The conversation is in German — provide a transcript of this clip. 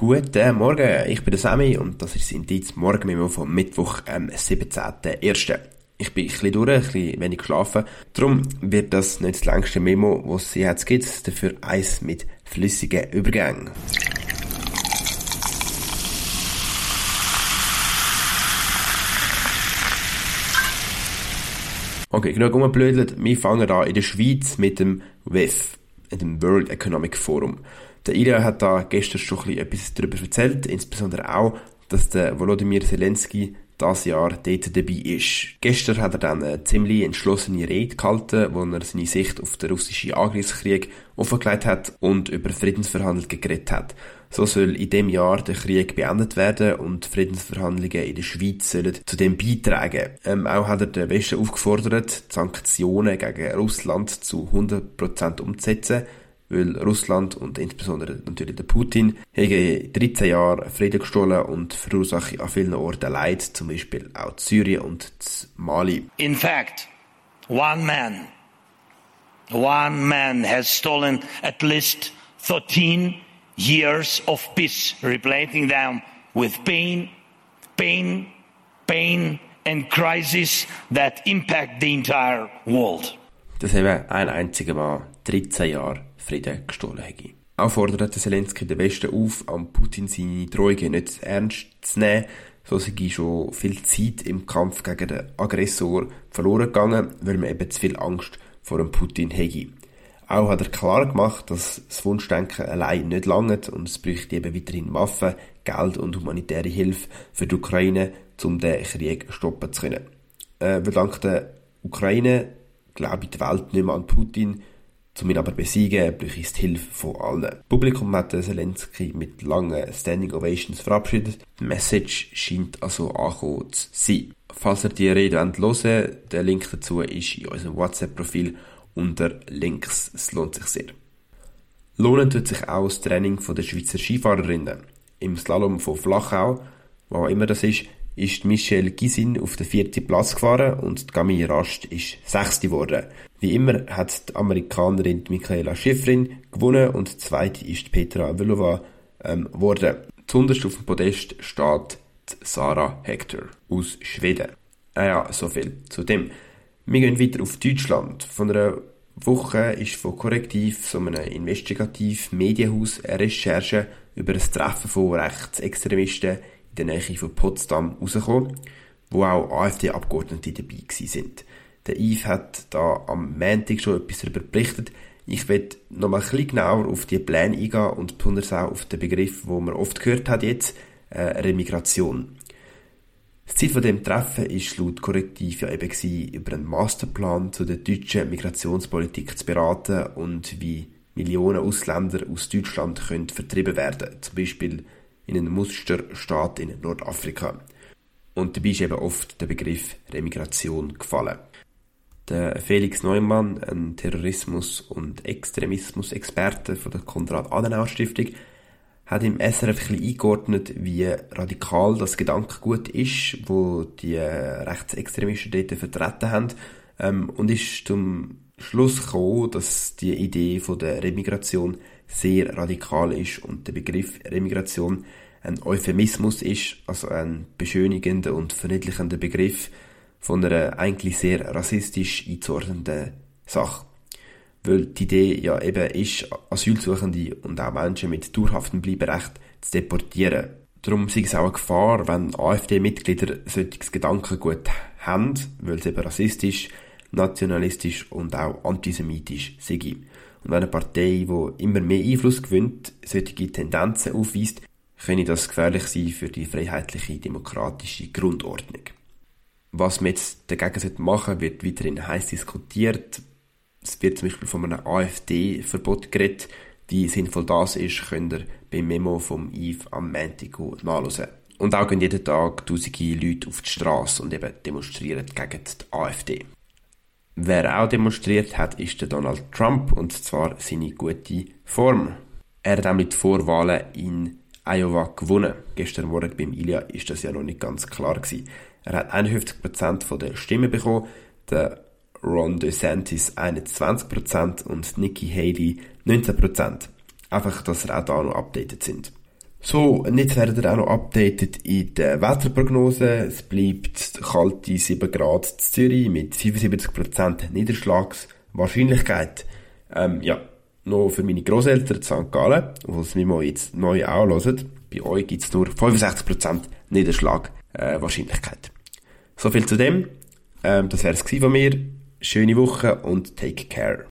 Guten Morgen, ich bin der Sammy und das ist das Indiz Morgenmemo vom Mittwoch, am 17.01. Ich bin ein bisschen durch, ein bisschen wenig geschlafen. Darum wird das nicht das längste Memo, was es jetzt gibt, dafür eins mit flüssigen Übergängen. Okay, genug umgeblödelt. Wir fangen an in der Schweiz mit dem WEF, dem World Economic Forum. Der Ilya hat da gestern schon etwas darüber erzählt, insbesondere auch, dass der Volodymyr Zelensky das Jahr dort dabei ist. Gestern hat er dann eine ziemlich entschlossene Rede gehalten, wo er seine Sicht auf den russischen Angriffskrieg offengelegt hat und über Friedensverhandlungen geredet hat. So soll in dem Jahr der Krieg beendet werden und Friedensverhandlungen in der Schweiz sollen zu dem beitragen. Ähm, auch hat er den Westen aufgefordert, Sanktionen gegen Russland zu 100% umzusetzen weil Russland und insbesondere natürlich der Putin haben 13 Jahre Frieden gestohlen und verursachen an vielen Orten Leid, zum Beispiel auch Syrien und Mali. In fact, one man, one man has stolen at least 13 years of peace, replacing them with pain, pain, pain and crisis that impact the entire world. Das haben ein einziger Mal 13 Jahre Frieden gestohlen hätte. Auch fordert Zelensky den Westen auf, an Putin seine Drohungen nicht ernst zu nehmen, so sei schon viel Zeit im Kampf gegen den Aggressor verloren gegangen, weil man eben zu viel Angst vor dem Putin hätte. Auch hat er klar gemacht, dass das Wunschdenken allein nicht langt und es bräuchte eben weiterhin Waffen, Geld und humanitäre Hilfe für die Ukraine, um den Krieg stoppen zu können. Äh, weil dank der Ukraine glaube ich die Welt nicht mehr an Putin, um ihn aber besiegen, bräuchte es die Hilfe von allen. Das Publikum hat Zelensky mit langen Standing Ovations verabschiedet. Die Message scheint also angekommen zu sein. Falls ihr die Rede hören wollt, der Link dazu ist in unserem WhatsApp-Profil unter Links. Es lohnt sich sehr. Lohnen tut sich auch das Training der Schweizer Skifahrerinnen. Im Slalom von Flachau, wo auch immer das ist, ist Michelle Gisin auf den vierten Platz gefahren und Camille Rast ist sechste geworden. Wie immer hat die Amerikanerin Michaela Schifrin gewonnen und zweite ist Petra Vlova ähm, geworden. Zuunterst auf dem Podest steht Sarah Hector aus Schweden. Ah ja, so viel zu dem. Wir gehen weiter auf Deutschland. Von einer Woche ist von Korrektiv, so einem investigativ Medienhaus, eine Recherche über das Treffen von Rechtsextremisten der Nähe von Potsdam rausgekommen, wo auch AfD-Abgeordnete dabei sind. Der Yves hat da am Montag schon etwas darüber berichtet. Ich werde noch mal ein bisschen genauer auf die Pläne eingehen und besonders auch auf den Begriff, wo man oft gehört hat jetzt, äh, Remigration. Das Ziel von dem Treffen ist laut Korrektiv ja eben gewesen, über einen Masterplan zu der deutschen Migrationspolitik zu beraten und wie Millionen Ausländer aus Deutschland können vertrieben werden. Zum Beispiel in einen Musterstaat in Nordafrika. Und dabei ist eben oft der Begriff Remigration gefallen. Der Felix Neumann, ein Terrorismus- und Extremismus-Experte von der Konrad-Adenauer-Stiftung, hat im SRF ein bisschen eingeordnet, wie radikal das Gedankengut ist, wo die Rechtsextremisten dort vertreten haben, ähm, und ist zum Schluss gekommen, dass die Idee von der Remigration sehr radikal ist und der Begriff Remigration ein Euphemismus ist, also ein beschönigender und verniedlichender Begriff von einer eigentlich sehr rassistisch einzuordnenden Sache. Weil die Idee ja eben ist, Asylsuchende und auch Menschen mit dauerhaftem Bleiberecht zu deportieren. Darum sei es auch eine Gefahr, wenn AfD-Mitglieder solches Gedankengut haben, weil es eben rassistisch, nationalistisch und auch antisemitisch sei. Und wenn eine Partei, die immer mehr Einfluss gewinnt, solche Tendenzen aufweist, könnte das gefährlich sein für die freiheitliche demokratische Grundordnung. Was man jetzt dagegen machen sollte, wird weiterhin heiß diskutiert. Es wird zum Beispiel von einem AfD-Verbot geredet. Wie sinnvoll das ist, könnt ihr beim Memo vom Yves am Montag nachlesen. Und auch gehen jeden Tag tausende Leute auf die Straße und eben demonstrieren gegen die AfD. Wer auch demonstriert hat, ist der Donald Trump, und zwar seine gute Form. Er hat nämlich die Vorwahlen in Iowa gewonnen. Gestern Morgen beim Ilya ist das ja noch nicht ganz klar gewesen. Er hat 51% der Stimmen bekommen, der Ron DeSantis 21% und Nikki Haley 19%. Einfach, dass er auch da noch updated sind. So, und jetzt werdet ihr auch noch updated in der Wetterprognose. Es bleibt kalte 7 Grad in Zürich mit 75% Niederschlagswahrscheinlichkeit. Ähm, ja, noch für meine Großeltern in St. Gallen, wo es mal jetzt neu auch hören. Bei euch gibt es nur 65% Niederschlagwahrscheinlichkeit. So viel zu dem. Ähm, das wäre es von mir. Schöne Woche und take care.